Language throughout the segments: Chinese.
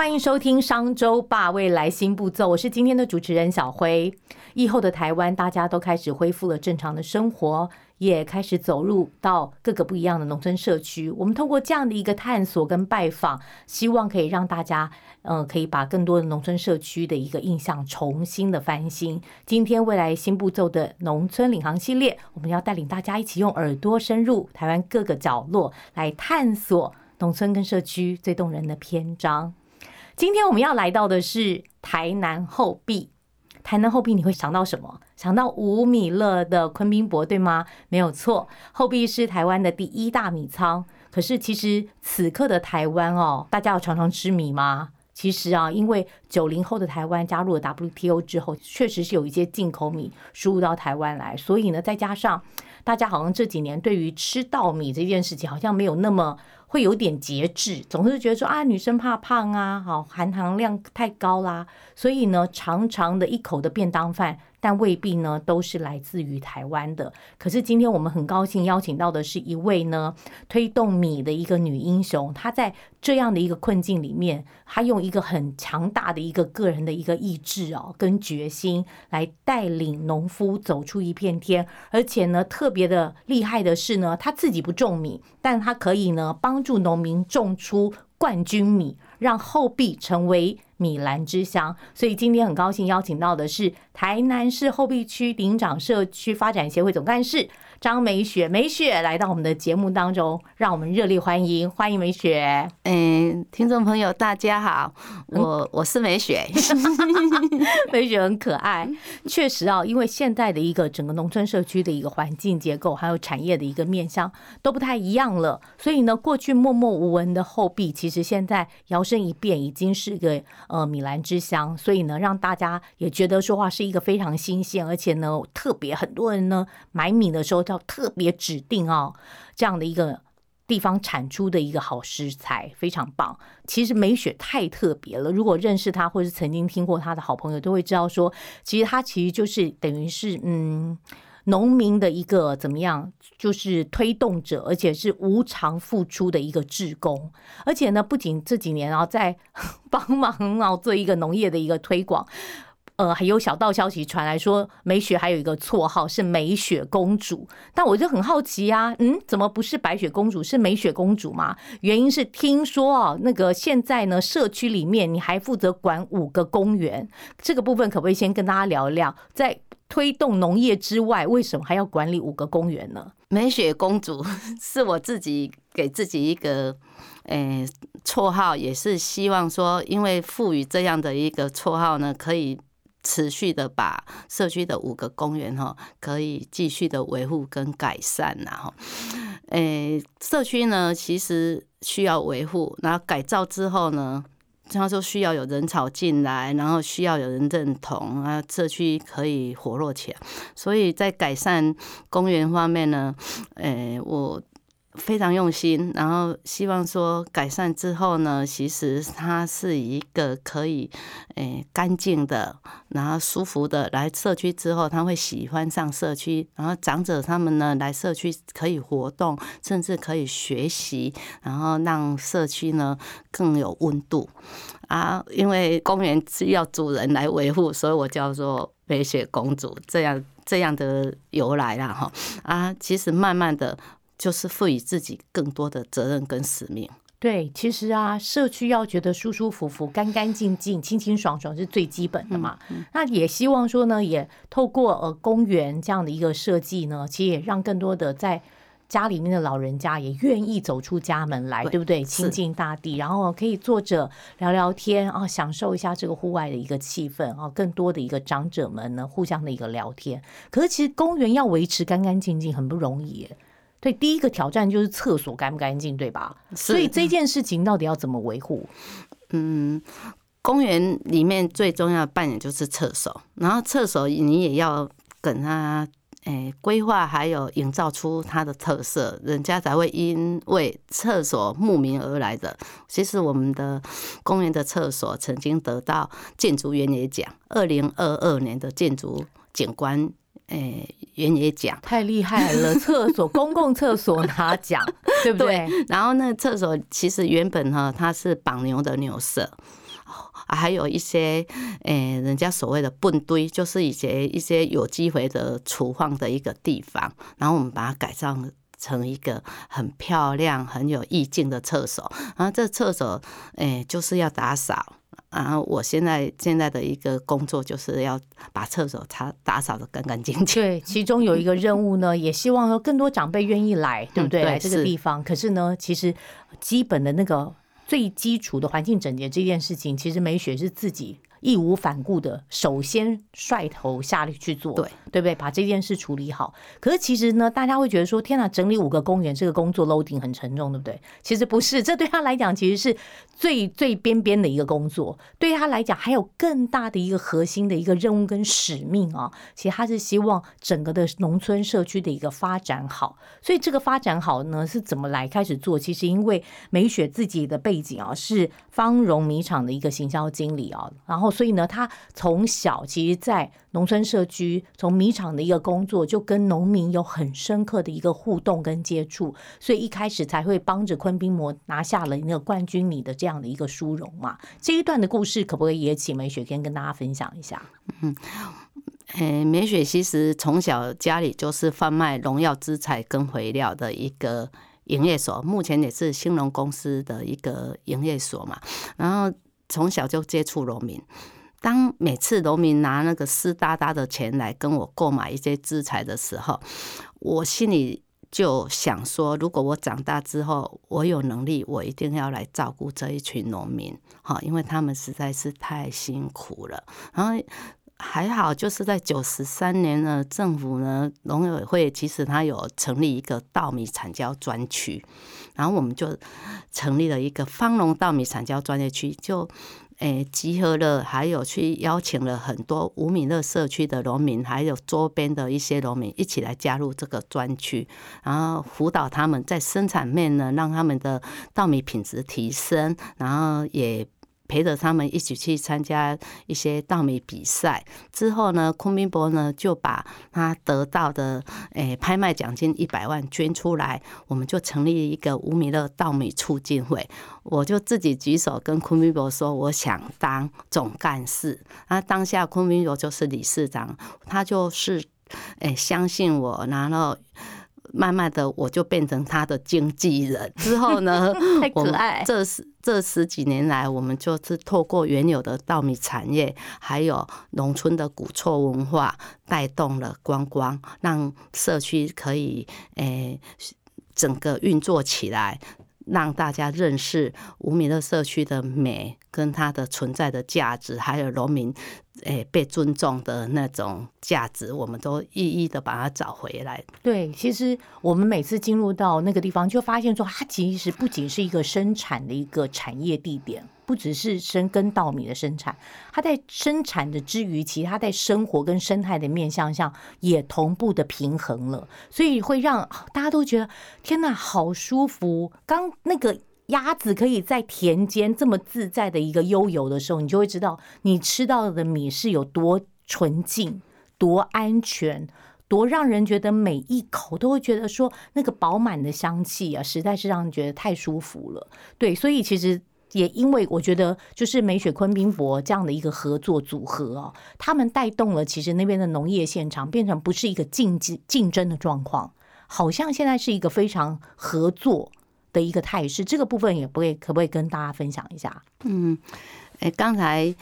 欢迎收听《商周吧未来新步骤》，我是今天的主持人小辉。疫后的台湾，大家都开始恢复了正常的生活，也开始走入到各个不一样的农村社区。我们通过这样的一个探索跟拜访，希望可以让大家，嗯，可以把更多的农村社区的一个印象重新的翻新。今天未来新步骤的农村领航系列，我们要带领大家一起用耳朵深入台湾各个角落，来探索农村跟社区最动人的篇章。今天我们要来到的是台南后壁。台南后壁你会想到什么？想到五米勒的昆宾博对吗？没有错，后壁是台湾的第一大米仓。可是其实此刻的台湾哦，大家有常常吃米吗？其实啊，因为九零后的台湾加入了 WTO 之后，确实是有一些进口米输入到台湾来，所以呢，再加上大家好像这几年对于吃稻米这件事情，好像没有那么。会有点节制，总是觉得说啊，女生怕胖啊，好含糖量太高啦，所以呢，长长的一口的便当饭。但未必呢，都是来自于台湾的。可是今天我们很高兴邀请到的是一位呢，推动米的一个女英雄。她在这样的一个困境里面，她用一个很强大的一个个人的一个意志哦，跟决心来带领农夫走出一片天。而且呢，特别的厉害的是呢，她自己不种米，但她可以呢，帮助农民种出冠军米，让后壁成为。米兰之乡，所以今天很高兴邀请到的是台南市后壁区林长社区发展协会总干事。张美雪，美雪来到我们的节目当中，让我们热烈欢迎，欢迎美雪。嗯，听众朋友大家好，我我是美雪，美雪很可爱。确实啊，因为现在的一个整个农村社区的一个环境结构，还有产业的一个面向都不太一样了，所以呢，过去默默无闻的后壁，其实现在摇身一变，已经是个呃米兰之乡。所以呢，让大家也觉得说话是一一个非常新鲜，而且呢，特别很多人呢买米的时候。要特别指定哦，这样的一个地方产出的一个好食材非常棒。其实美雪太特别了，如果认识他或是曾经听过他的好朋友，都会知道说，其实他其实就是等于是嗯，农民的一个怎么样，就是推动者，而且是无偿付出的一个志工。而且呢，不仅这几年啊，在 帮忙啊做一个农业的一个推广。呃，还有小道消息传来说，美雪还有一个绰号是美雪公主，但我就很好奇呀，嗯，怎么不是白雪公主，是美雪公主吗？原因是听说啊，那个现在呢，社区里面你还负责管五个公园，这个部分可不可以先跟大家聊一聊，在推动农业之外，为什么还要管理五个公园呢？美雪公主 是我自己给自己一个诶绰号，也是希望说，因为赋予这样的一个绰号呢，可以。持续的把社区的五个公园哈，可以继续的维护跟改善然后，诶，社区呢其实需要维护，然后改造之后呢，他说需要有人潮进来，然后需要有人认同啊，社区可以活络起来。所以在改善公园方面呢，诶，我。非常用心，然后希望说改善之后呢，其实它是一个可以诶干净的，然后舒服的来社区之后，他会喜欢上社区，然后长者他们呢来社区可以活动，甚至可以学习，然后让社区呢更有温度啊。因为公园需要主人来维护，所以我叫做白雪公主这样这样的由来啦哈啊。其实慢慢的。就是赋予自己更多的责任跟使命。对，其实啊，社区要觉得舒舒服服、干干净净、清清爽爽是最基本的嘛。那也希望说呢，也透过呃公园这样的一个设计呢，其实也让更多的在家里面的老人家也愿意走出家门来，对不对？亲近大地，然后可以坐着聊聊天啊，享受一下这个户外的一个气氛啊。更多的一个长者们呢，互相的一个聊天。可是其实公园要维持干干净净很不容易。对，第一个挑战就是厕所干不干净，对吧？所以这件事情到底要怎么维护？嗯，公园里面最重要的扮演就是厕所，然后厕所你也要跟他诶规划，还有营造出它的特色，人家才会因为厕所慕名而来的。其实我们的公园的厕所曾经得到建筑园也奖，二零二二年的建筑景观诶原野奖。太厉害了！厕所公共厕所拿奖，对不对？然后那个厕所其实原本哈它是绑牛的牛舍。还有一些，诶，人家所谓的粪堆，就是一些一些有机肥的储放的一个地方，然后我们把它改造成一个很漂亮、很有意境的厕所。然后这厕所，诶，就是要打扫。然后我现在现在的一个工作就是要把厕所擦打扫的干干净净。对，其中有一个任务呢，也希望说更多长辈愿意来，对不对？来这个地方。可是呢，其实基本的那个。最基础的环境整洁这件事情，其实美雪是自己。义无反顾的，首先率头下力去做，对对不对？把这件事处理好。可是其实呢，大家会觉得说：“天哪，整理五个公园这个工作 loading 很沉重，对不对？”其实不是，这对他来讲其实是最 最边边的一个工作。对他来讲，还有更大的一个核心的一个任务跟使命啊。其实他是希望整个的农村社区的一个发展好。所以这个发展好呢，是怎么来开始做？其实因为美雪自己的背景啊，是方荣米厂的一个行销经理啊，然后。所以呢，他从小其实，在农村社区，从米厂的一个工作，就跟农民有很深刻的一个互动跟接触，所以一开始才会帮着昆宾模拿下了那个冠军米的这样的一个殊荣嘛。这一段的故事，可不可以也请梅雪跟跟大家分享一下？嗯，诶，梅雪其实从小家里就是贩卖农药资材跟肥料的一个营业所，目前也是兴隆公司的一个营业所嘛，然后。从小就接触农民，当每次农民拿那个湿哒哒的钱来跟我购买一些资材的时候，我心里就想说：如果我长大之后我有能力，我一定要来照顾这一群农民，哈，因为他们实在是太辛苦了。然后还好，就是在九十三年呢，政府呢农委会其实他有成立一个稻米产销专区。然后我们就成立了一个方龙稻米产销专业区，就诶集合了，还有去邀请了很多五米乐社区的农民，还有周边的一些农民一起来加入这个专区，然后辅导他们在生产面呢，让他们的稻米品质提升，然后也。陪着他们一起去参加一些稻米比赛之后呢，昆明博呢就把他得到的诶拍卖奖金一百万捐出来，我们就成立一个五米的稻米促进会。我就自己举手跟昆明博说，我想当总干事。那当下昆明博就是理事长，他就是诶相信我，然后。慢慢的，我就变成他的经纪人。之后呢，太可爱。这十这十几年来，我们就是透过原有的稻米产业，还有农村的古厝文化，带动了观光，让社区可以诶整个运作起来。让大家认识无名的社区的美，跟它的存在的价值，还有农民诶被尊重的那种价值，我们都一一的把它找回来。对，其实我们每次进入到那个地方，就发现说，它其实不仅是一个生产的一个产业地点。不只是生根稻米的生产，它在生产的之余，其实它在生活跟生态的面向上也同步的平衡了，所以会让大家都觉得天哪，好舒服。刚那个鸭子可以在田间这么自在的一个悠游的时候，你就会知道你吃到的米是有多纯净、多安全、多让人觉得每一口都会觉得说那个饱满的香气啊，实在是让人觉得太舒服了。对，所以其实。也因为我觉得，就是美雪昆宾博这样的一个合作组合哦，他们带动了其实那边的农业现场变成不是一个竞竞竞争的状况，好像现在是一个非常合作的一个态势。这个部分也不会可不可以跟大家分享一下？嗯，哎，刚才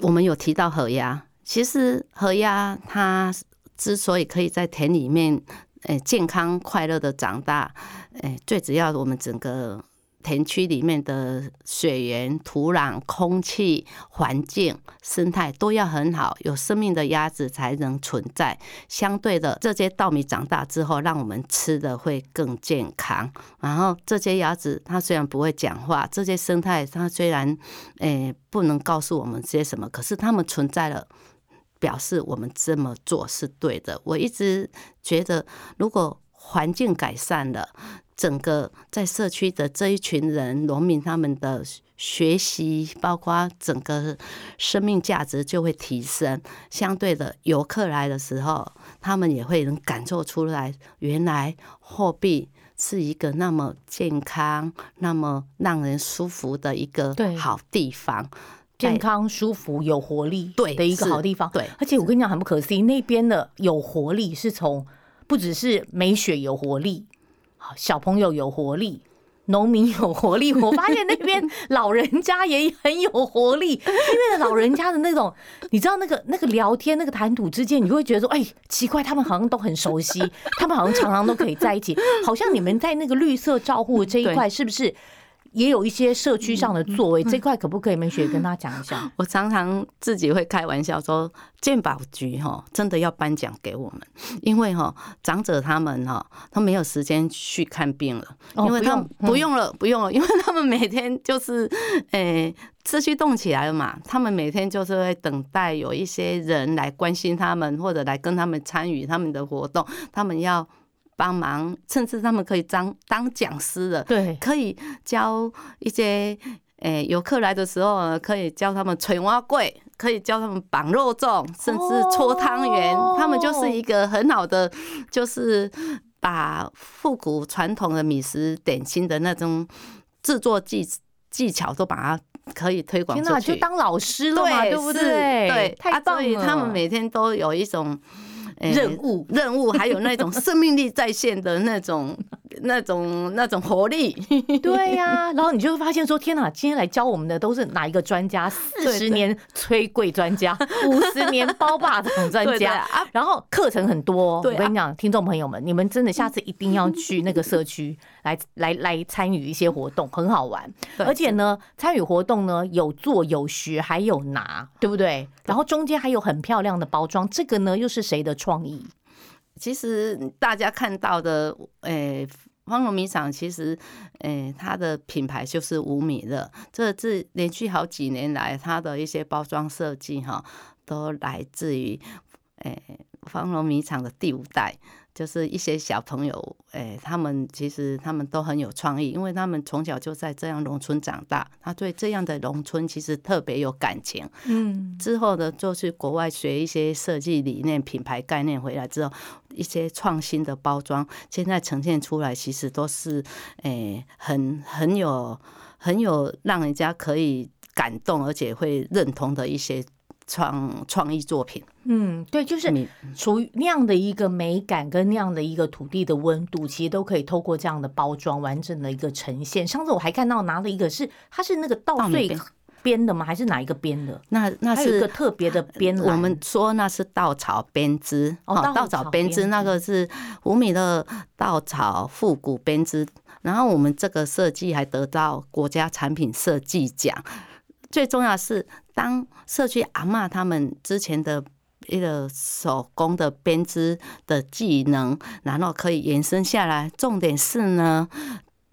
我们有提到河鸭，其实河鸭它之所以可以在田里面，哎，健康快乐的长大，哎，最主要我们整个。田区里面的水源、土壤、空气、环境、生态都要很好，有生命的鸭子才能存在。相对的，这些稻米长大之后，让我们吃的会更健康。然后这些鸭子它虽然不会讲话，这些生态它虽然诶不能告诉我们些什么，可是它们存在了。表示我们这么做是对的。我一直觉得，如果环境改善了，整个在社区的这一群人，农民他们的学习，包括整个生命价值就会提升。相对的，游客来的时候，他们也会能感受出来，原来货币是一个那么健康、那么让人舒服的一个好地方。健康、舒服、有活力，对的一个好地方。对，而且我跟你讲很不可思议，那边的有活力是从不只是美雪有活力，小朋友有活力，农民有活力。我发现那边 老人家也很有活力，因为老人家的那种，你知道那个那个聊天、那个谈吐之间，你就会觉得说，哎，奇怪，他们好像都很熟悉，他们好像常常都可以在一起，好像你们在那个绿色照护这一块，是不是？也有一些社区上的作为，这块可不可以美雪跟他讲一下？我常常自己会开玩笑说，健保局哈真的要颁奖给我们，因为哈长者他们哈他没有时间去看病了，因为他不用了不用了，因为他们每天就是 诶秩序动起来了嘛，他们每天就是会等待有一些人来关心他们，或者来跟他们参与他们的活动，他们要。帮忙，甚至他们可以当当讲师的，对，可以教一些诶游客来的时候，可以教他们捶蛙柜，可以教他们绑肉粽，甚至搓汤圆，他们就是一个很好的，就是把复古传统的米食点心的那种制作技技巧都把它可以推广出去，就当老师了嘛，对不对？对，太棒了。他们每天都有一种。任务，任务，还有那种生命力在线的那种、那种、那种活力。对呀，然后你就会发现说：天哪，今天来教我们的都是哪一个专家？四十年催柜专家，五十年包霸场专家。然后课程很多，我跟你讲，听众朋友们，你们真的下次一定要去那个社区来、来、来参与一些活动，很好玩。而且呢，参与活动呢，有做有学，还有拿，对不对？然后中间还有很漂亮的包装，这个呢又是谁的创意？其实大家看到的，诶，方龙米厂其实，诶，它的品牌就是五米的。这是连续好几年来，它的一些包装设计哈，都来自于诶方龙米厂的第五代。就是一些小朋友，哎，他们其实他们都很有创意，因为他们从小就在这样农村长大，他对这样的农村其实特别有感情。嗯，之后呢，就去国外学一些设计理念、品牌概念回来之后，一些创新的包装，现在呈现出来，其实都是哎，很很有很有让人家可以感动，而且会认同的一些。创创意作品，嗯，对，就是属于那样的一个美感跟那样的一个土地的温度，其实都可以透过这样的包装完整的一个呈现。上次我还看到拿了一个，是它是那个稻穗编的吗？还是哪一个编的？那那是一个特别的编，我们说那是稻草编织哦，稻草编织那个是五米的稻草复古编织，然后我们这个设计还得到国家产品设计奖。最重要是，当社区阿妈他们之前的一个手工的编织的技能，然后可以延伸下来。重点是呢，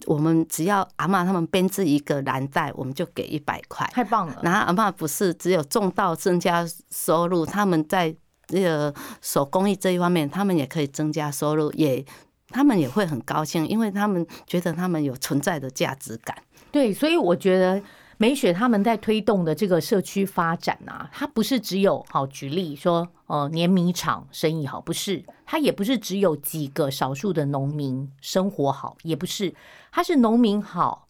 我们只要阿妈他们编织一个蓝带，我们就给一百块，太棒了。然后阿妈不是只有种稻增加收入，他们在那个手工艺这一方面，他们也可以增加收入，也他们也会很高兴，因为他们觉得他们有存在的价值感。对，所以我觉得。美雪他们在推动的这个社区发展啊，它不是只有好举例说，呃，碾米厂生意好，不是，它也不是只有几个少数的农民生活好，也不是，它是农民好。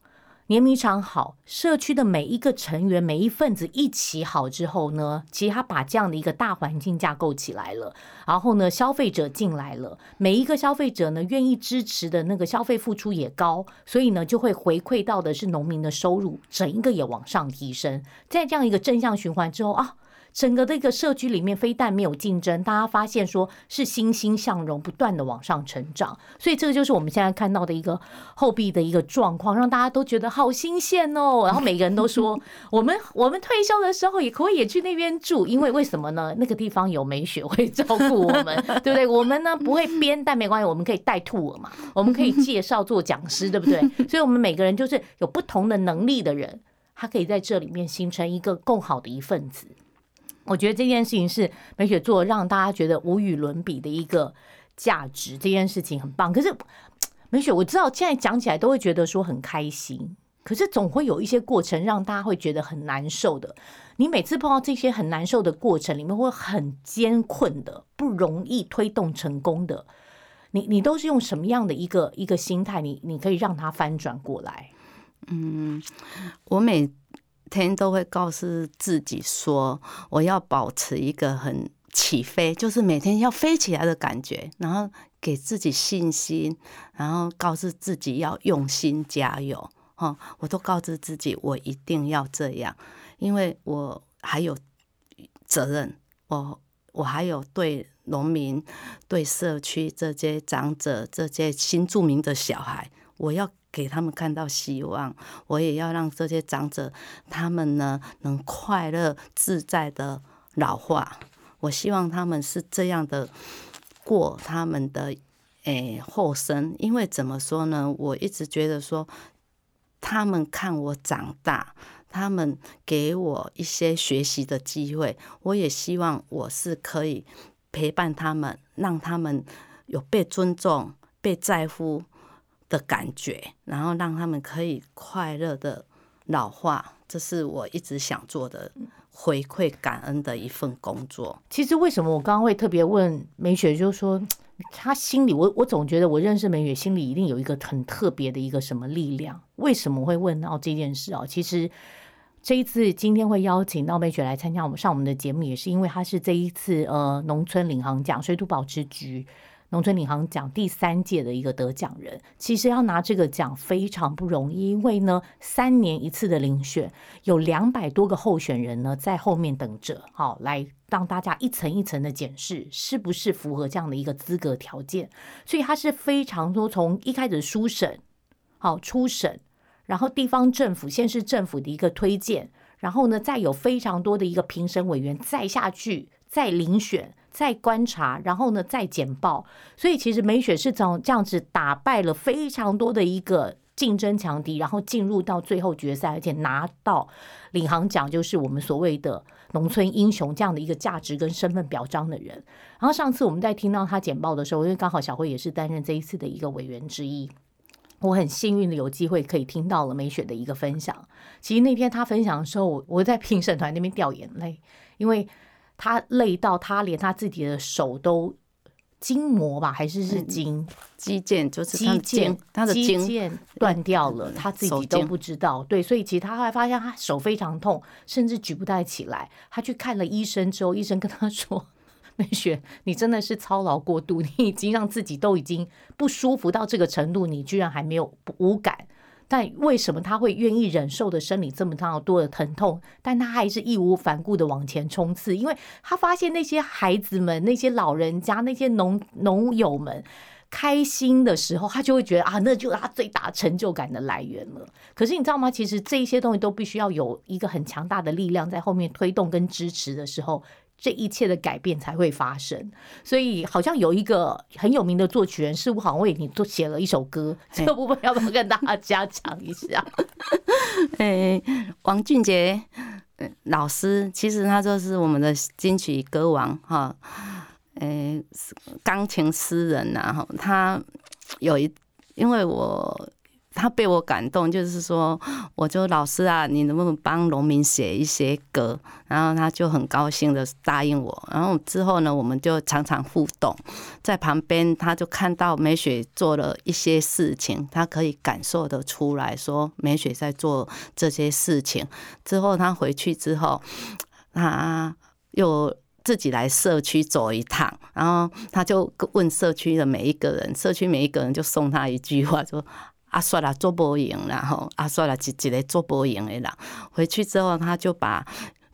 年米场好，社区的每一个成员、每一份子一起好之后呢，其实他把这样的一个大环境架构起来了，然后呢，消费者进来了，每一个消费者呢愿意支持的那个消费付出也高，所以呢就会回馈到的是农民的收入，整一个也往上提升，在这样一个正向循环之后啊。整个这个社区里面非但没有竞争，大家发现说是欣欣向荣，不断的往上成长。所以这个就是我们现在看到的一个后壁的一个状况，让大家都觉得好新鲜哦。然后每个人都说，我们我们退休的时候也可以也去那边住，因为为什么呢？那个地方有美雪会照顾我们，对不对？我们呢不会编，但没关系，我们可以带兔儿嘛，我们可以介绍做讲师，对不对？所以我们每个人就是有不同的能力的人，他可以在这里面形成一个更好的一份子。我觉得这件事情是美雪做让大家觉得无与伦比的一个价值，这件事情很棒。可是美雪，我知道现在讲起来都会觉得说很开心，可是总会有一些过程让大家会觉得很难受的。你每次碰到这些很难受的过程里面，会很艰困的、不容易推动成功的，你你都是用什么样的一个一个心态？你你可以让它翻转过来？嗯，我每天都会告诉自己说，我要保持一个很起飞，就是每天要飞起来的感觉，然后给自己信心，然后告诉自己要用心加油。哈，我都告知自己，我一定要这样，因为我还有责任，我我还有对农民、对社区这些长者、这些新住民的小孩，我要。给他们看到希望，我也要让这些长者他们呢能快乐自在的老化。我希望他们是这样的过他们的诶后生，因为怎么说呢？我一直觉得说，他们看我长大，他们给我一些学习的机会，我也希望我是可以陪伴他们，让他们有被尊重、被在乎。的感觉，然后让他们可以快乐的老化，这是我一直想做的回馈感恩的一份工作。其实为什么我刚刚会特别问梅雪，就是说她心里，我我总觉得我认识梅雪心里一定有一个很特别的一个什么力量。为什么会问到这件事啊？其实这一次今天会邀请到美雪来参加我们上我们的节目，也是因为她是这一次呃农村领航奖水土保持局。农村领航奖第三届的一个得奖人，其实要拿这个奖非常不容易，因为呢，三年一次的遴选，有两百多个候选人呢在后面等着，好来让大家一层一层的检视是不是符合这样的一个资格条件。所以它是非常多，从一开始初审，好初审，然后地方政府、县市政府的一个推荐，然后呢，再有非常多的一个评审委员再下去再遴选。再观察，然后呢，再简报。所以其实美雪是从这样子打败了非常多的一个竞争强敌，然后进入到最后决赛，而且拿到领航奖，就是我们所谓的农村英雄这样的一个价值跟身份表彰的人。然后上次我们在听到他简报的时候，因为刚好小慧也是担任这一次的一个委员之一，我很幸运的有机会可以听到了美雪的一个分享。其实那天他分享的时候，我在评审团那边掉眼泪，因为。他累到他连他自己的手都筋膜吧，还是是筋肌腱，就是肌腱，他的肌腱断掉了，他自己都不知道。对，所以其实他后来发现他手非常痛，甚至举不太起来。他去看了医生之后，医生跟他说：“ 美雪，你真的是操劳过度，你已经让自己都已经不舒服到这个程度，你居然还没有无感。”但为什么他会愿意忍受的生理这么大多的疼痛？但他还是义无反顾的往前冲刺，因为他发现那些孩子们、那些老人家、那些农农友们开心的时候，他就会觉得啊，那就是他最大成就感的来源了。可是你知道吗？其实这一些东西都必须要有一个很强大的力量在后面推动跟支持的时候。这一切的改变才会发生，所以好像有一个很有名的作曲人，似乎好像为你做写了一首歌，这个部分要不要跟大家讲一下？诶，王俊杰老师，其实他就是我们的金曲歌王哈，诶，钢琴诗人呐哈，他有一，因为我。他被我感动，就是说，我就老师啊，你能不能帮农民写一些歌？然后他就很高兴的答应我。然后之后呢，我们就常常互动，在旁边他就看到美雪做了一些事情，他可以感受得出来说美雪在做这些事情。之后他回去之后，他又自己来社区走一趟，然后他就问社区的每一个人，社区每一个人就送他一句话说。阿算了，做播营然后阿算了，一一个做播营的人回去之后，他就把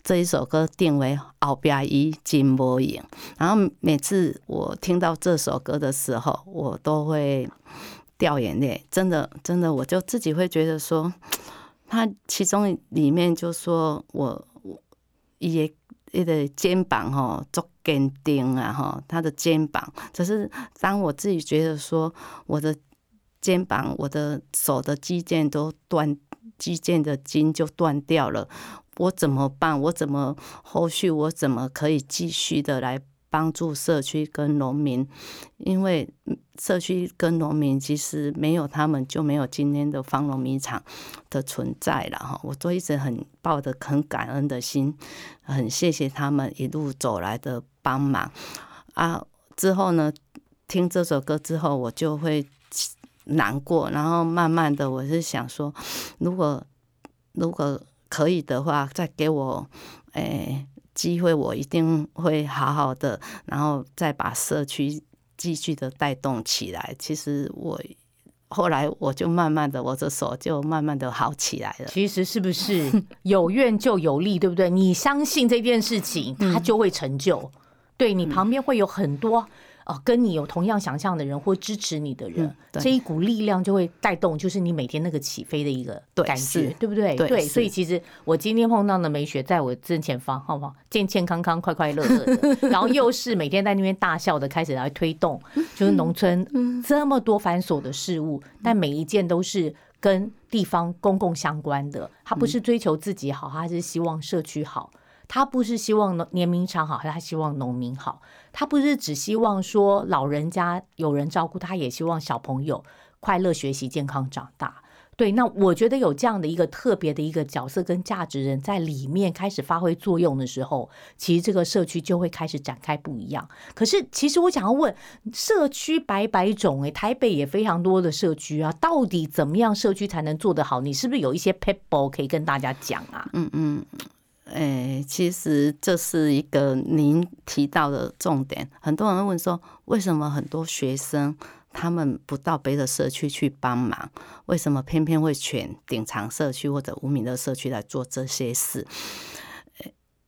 这一首歌定为“后边一金波影”。然后每次我听到这首歌的时候，我都会掉眼泪。真的，真的，我就自己会觉得说，他其中里面就说我我也一个肩膀吼足坚定啊哈，他的肩膀。只是当我自己觉得说我的肩膀、我的手的肌腱都断。肌腱的筋就断掉了，我怎么办？我怎么后续我怎么可以继续的来帮助社区跟农民？因为社区跟农民其实没有他们就没有今天的方农米厂的存在了哈。我都一直很抱着很感恩的心，很谢谢他们一路走来的帮忙啊。之后呢，听这首歌之后，我就会。难过，然后慢慢的，我是想说，如果如果可以的话，再给我诶机会，我一定会好好的，然后再把社区继续的带动起来。其实我后来我就慢慢的，我的手就慢慢的好起来了。其实是不是有愿就有利，对不对？你相信这件事情，它就会成就。对你旁边会有很多。哦，跟你有同样想象的人或支持你的人，这一股力量就会带动，就是你每天那个起飞的一个感觉，对不对？对，所以其实我今天碰到的美雪在我正前方，好不好？健健康康、快快乐乐的，然后又是每天在那边大笑的，开始来推动，就是农村这么多繁琐的事物，但每一件都是跟地方公共相关的。他不是追求自己好，他是希望社区好。他不是希望农年民长好，他希望农民好。他不是只希望说老人家有人照顾，他也希望小朋友快乐学习、健康长大。对，那我觉得有这样的一个特别的一个角色跟价值人在里面开始发挥作用的时候，其实这个社区就会开始展开不一样。可是，其实我想要问，社区百百种，诶，台北也非常多的社区啊，到底怎么样社区才能做得好？你是不是有一些 people 可以跟大家讲啊？嗯嗯。诶，其实这是一个您提到的重点。很多人问说，为什么很多学生他们不到别的社区去帮忙？为什么偏偏会选顶长社区或者无名的社区来做这些事？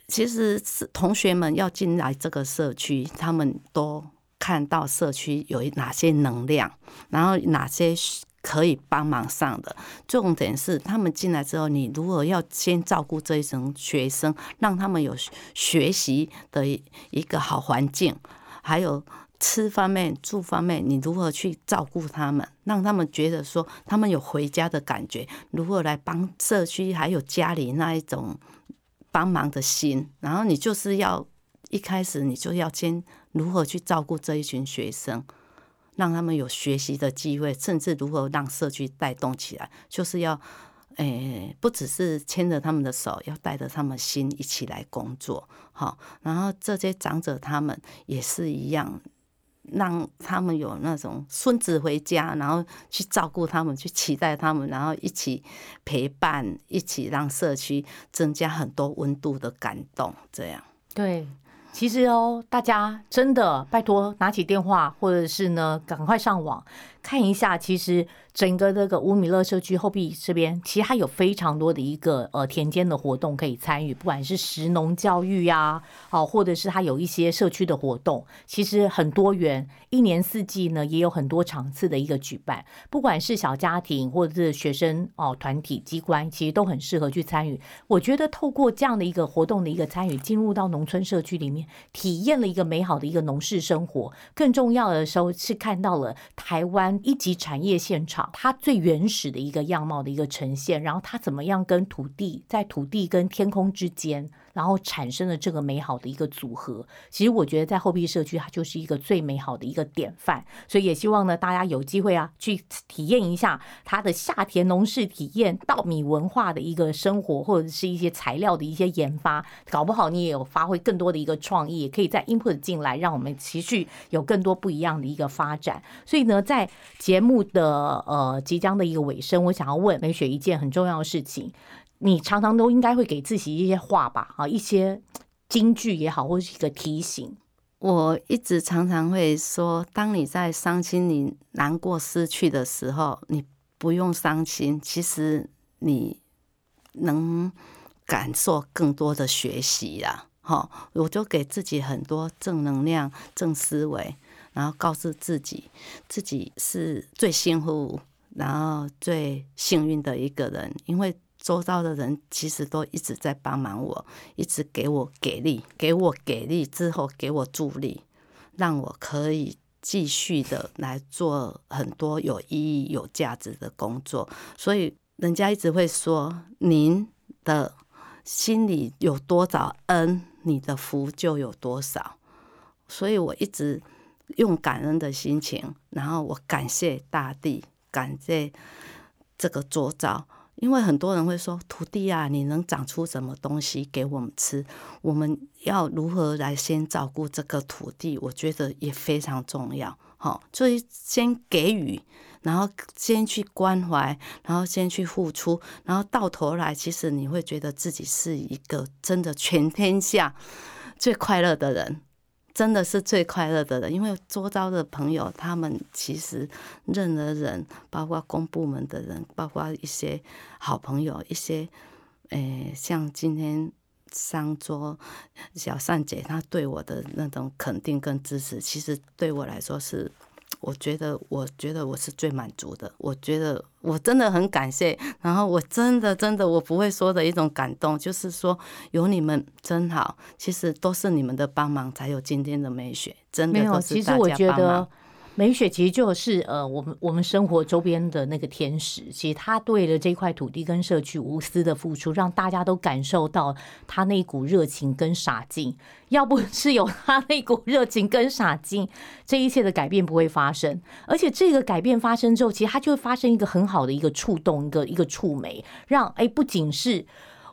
其实是同学们要进来这个社区，他们都看到社区有哪些能量，然后哪些。可以帮忙上的重点是，他们进来之后，你如果要先照顾这一层学生，让他们有学习的一个好环境，还有吃方面、住方面，你如何去照顾他们，让他们觉得说他们有回家的感觉，如何来帮社区，还有家里那一种帮忙的心，然后你就是要一开始你就要先如何去照顾这一群学生。让他们有学习的机会，甚至如何让社区带动起来，就是要，诶，不只是牵着他们的手，要带着他们心一起来工作，好。然后这些长者他们也是一样，让他们有那种孙子回家，然后去照顾他们，去期待他们，然后一起陪伴，一起让社区增加很多温度的感动，这样。对。其实哦，大家真的拜托拿起电话，或者是呢，赶快上网看一下。其实。整个这个五米乐社区后壁这边，其实它有非常多的一个呃田间的活动可以参与，不管是食农教育呀，哦，或者是它有一些社区的活动，其实很多元，一年四季呢也有很多场次的一个举办，不管是小家庭或者是学生哦团体机关，其实都很适合去参与。我觉得透过这样的一个活动的一个参与，进入到农村社区里面，体验了一个美好的一个农事生活，更重要的时候是看到了台湾一级产业现场。它最原始的一个样貌的一个呈现，然后它怎么样跟土地在土地跟天空之间。然后产生了这个美好的一个组合，其实我觉得在后壁社区，它就是一个最美好的一个典范。所以也希望呢，大家有机会啊，去体验一下它的夏田农事体验、稻米文化的一个生活，或者是一些材料的一些研发。搞不好你也有发挥更多的一个创意，也可以在 input 进来，让我们持续有更多不一样的一个发展。所以呢，在节目的呃即将的一个尾声，我想要问美雪一件很重要的事情。你常常都应该会给自己一些话吧，啊，一些金句也好，或者是一个提醒。我一直常常会说，当你在伤心、你难过、失去的时候，你不用伤心。其实你能感受更多的学习呀。哈，我就给自己很多正能量、正思维，然后告诉自己，自己是最幸福，然后最幸运的一个人，因为周遭的人其实都一直在帮忙我，一直给我给力，给我给力之后给我助力，让我可以继续的来做很多有意义、有价值的工作。所以人家一直会说，您的心里有多少恩？你的福就有多少，所以我一直用感恩的心情，然后我感谢大地，感谢这个周遭。因为很多人会说，土地啊，你能长出什么东西给我们吃？我们要如何来先照顾这个土地？我觉得也非常重要。好，所以先给予，然后先去关怀，然后先去付出，然后到头来，其实你会觉得自己是一个真的全天下最快乐的人，真的是最快乐的人。因为周遭的朋友，他们其实任何人，包括公部门的人，包括一些好朋友，一些诶，像今天。上桌，小善姐她对我的那种肯定跟支持，其实对我来说是，我觉得我觉得我是最满足的。我觉得我真的很感谢，然后我真的真的我不会说的一种感动，就是说有你们真好。其实都是你们的帮忙，才有今天的美雪。真的都是大家帮忙。美雪其实就是呃，我们我们生活周边的那个天使，其实他对了这块土地跟社区无私的付出，让大家都感受到他那股热情跟傻劲。要不是有他那股热情跟傻劲，这一切的改变不会发生。而且这个改变发生之后，其实它就会发生一个很好的一个触动，一个一个触媒，让哎不仅是。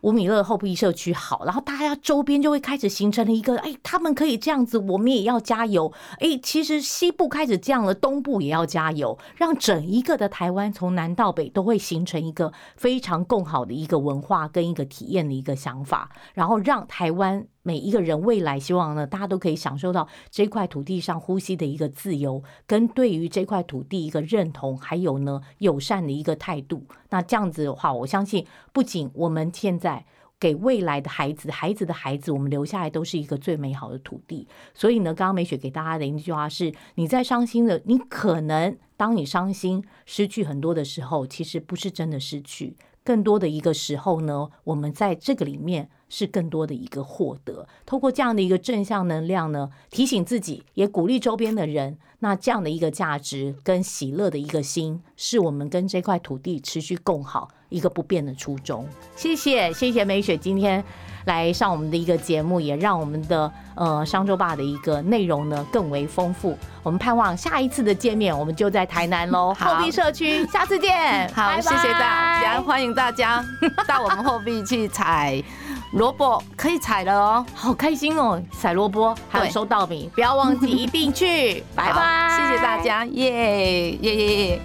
五米勒后壁社区好，然后大家周边就会开始形成了一个，哎，他们可以这样子，我们也要加油。哎，其实西部开始这样了，东部也要加油，让整一个的台湾从南到北都会形成一个非常更好的一个文化跟一个体验的一个想法，然后让台湾。每一个人未来希望呢，大家都可以享受到这块土地上呼吸的一个自由，跟对于这块土地一个认同，还有呢友善的一个态度。那这样子的话，我相信不仅我们现在给未来的孩子、孩子的孩子，我们留下来都是一个最美好的土地。所以呢，刚刚美雪给大家的一句话是：你在伤心的，你可能当你伤心失去很多的时候，其实不是真的失去，更多的一个时候呢，我们在这个里面。是更多的一个获得，透过这样的一个正向能量呢，提醒自己，也鼓励周边的人。那这样的一个价值跟喜乐的一个心，是我们跟这块土地持续共好一个不变的初衷。谢谢，谢谢美雪今天来上我们的一个节目，也让我们的呃商周坝的一个内容呢更为丰富。我们盼望下一次的见面，我们就在台南喽，后壁社区，下次见。好，谢谢大家，欢迎大家 到我们后壁去采。萝卜可以采了哦，好开心哦！采萝卜还有收稻米，不要忘记一定去。拜拜，谢谢大家，耶耶耶耶。